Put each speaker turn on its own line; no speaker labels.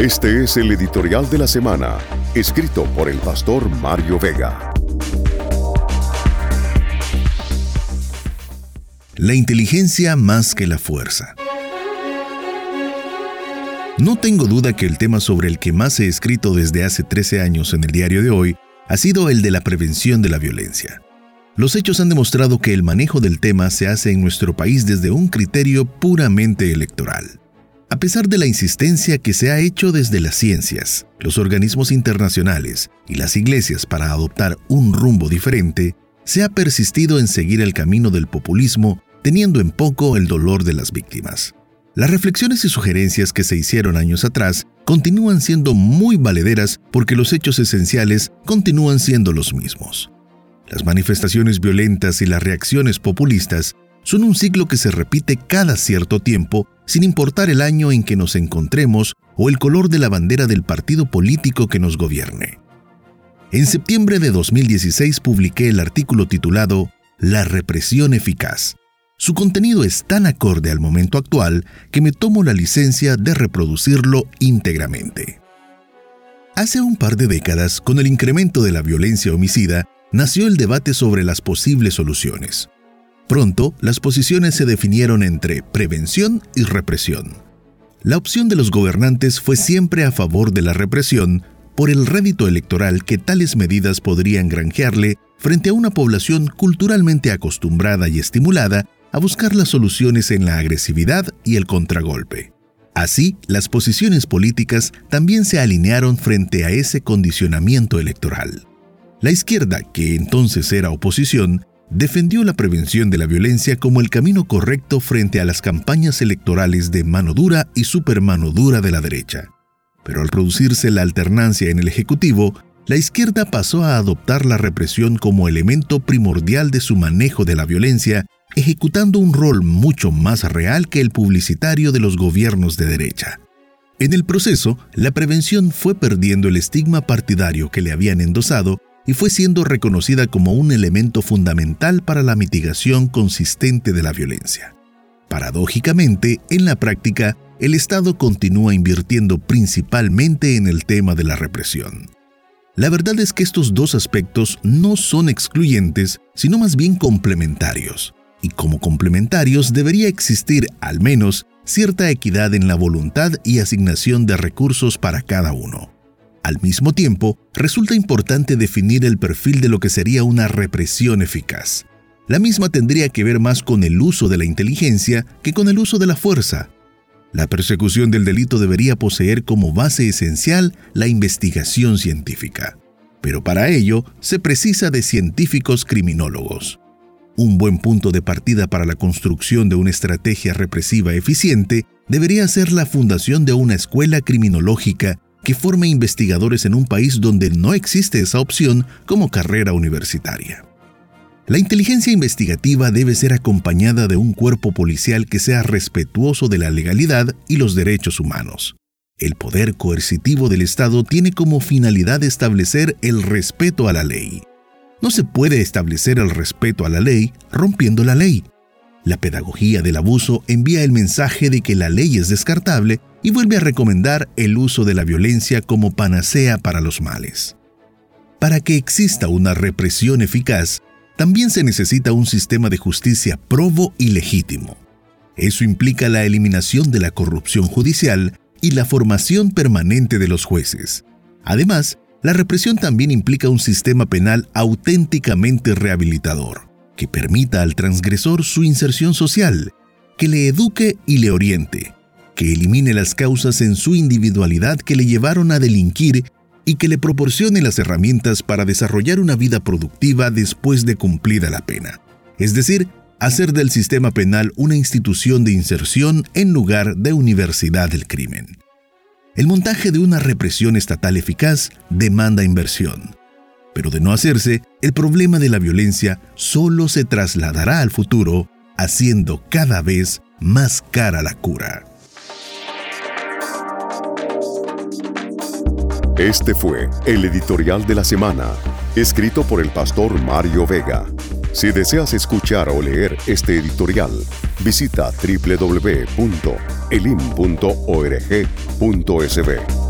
Este es el editorial de la semana, escrito por el pastor Mario Vega.
La inteligencia más que la fuerza. No tengo duda que el tema sobre el que más he escrito desde hace 13 años en el diario de hoy ha sido el de la prevención de la violencia. Los hechos han demostrado que el manejo del tema se hace en nuestro país desde un criterio puramente electoral. A pesar de la insistencia que se ha hecho desde las ciencias, los organismos internacionales y las iglesias para adoptar un rumbo diferente, se ha persistido en seguir el camino del populismo, teniendo en poco el dolor de las víctimas. Las reflexiones y sugerencias que se hicieron años atrás continúan siendo muy valederas porque los hechos esenciales continúan siendo los mismos. Las manifestaciones violentas y las reacciones populistas son un ciclo que se repite cada cierto tiempo sin importar el año en que nos encontremos o el color de la bandera del partido político que nos gobierne. En septiembre de 2016 publiqué el artículo titulado La represión eficaz. Su contenido es tan acorde al momento actual que me tomo la licencia de reproducirlo íntegramente. Hace un par de décadas, con el incremento de la violencia homicida, nació el debate sobre las posibles soluciones. Pronto, las posiciones se definieron entre prevención y represión. La opción de los gobernantes fue siempre a favor de la represión por el rédito electoral que tales medidas podrían granjearle frente a una población culturalmente acostumbrada y estimulada a buscar las soluciones en la agresividad y el contragolpe. Así, las posiciones políticas también se alinearon frente a ese condicionamiento electoral. La izquierda, que entonces era oposición, defendió la prevención de la violencia como el camino correcto frente a las campañas electorales de mano dura y supermano dura de la derecha. Pero al producirse la alternancia en el Ejecutivo, la izquierda pasó a adoptar la represión como elemento primordial de su manejo de la violencia, ejecutando un rol mucho más real que el publicitario de los gobiernos de derecha. En el proceso, la prevención fue perdiendo el estigma partidario que le habían endosado y fue siendo reconocida como un elemento fundamental para la mitigación consistente de la violencia. Paradójicamente, en la práctica, el Estado continúa invirtiendo principalmente en el tema de la represión. La verdad es que estos dos aspectos no son excluyentes, sino más bien complementarios, y como complementarios debería existir, al menos, cierta equidad en la voluntad y asignación de recursos para cada uno. Al mismo tiempo, resulta importante definir el perfil de lo que sería una represión eficaz. La misma tendría que ver más con el uso de la inteligencia que con el uso de la fuerza. La persecución del delito debería poseer como base esencial la investigación científica. Pero para ello se precisa de científicos criminólogos. Un buen punto de partida para la construcción de una estrategia represiva eficiente debería ser la fundación de una escuela criminológica que forme investigadores en un país donde no existe esa opción como carrera universitaria. La inteligencia investigativa debe ser acompañada de un cuerpo policial que sea respetuoso de la legalidad y los derechos humanos. El poder coercitivo del Estado tiene como finalidad establecer el respeto a la ley. No se puede establecer el respeto a la ley rompiendo la ley. La pedagogía del abuso envía el mensaje de que la ley es descartable y vuelve a recomendar el uso de la violencia como panacea para los males. Para que exista una represión eficaz, también se necesita un sistema de justicia probo y legítimo. Eso implica la eliminación de la corrupción judicial y la formación permanente de los jueces. Además, la represión también implica un sistema penal auténticamente rehabilitador, que permita al transgresor su inserción social, que le eduque y le oriente, que elimine las causas en su individualidad que le llevaron a delinquir y que le proporcione las herramientas para desarrollar una vida productiva después de cumplida la pena. Es decir, hacer del sistema penal una institución de inserción en lugar de universidad del crimen. El montaje de una represión estatal eficaz demanda inversión. Pero de no hacerse, el problema de la violencia solo se trasladará al futuro, haciendo cada vez más cara la cura.
Este fue el editorial de la semana, escrito por el pastor Mario Vega. Si deseas escuchar o leer este editorial, visita www.elim.org.sb.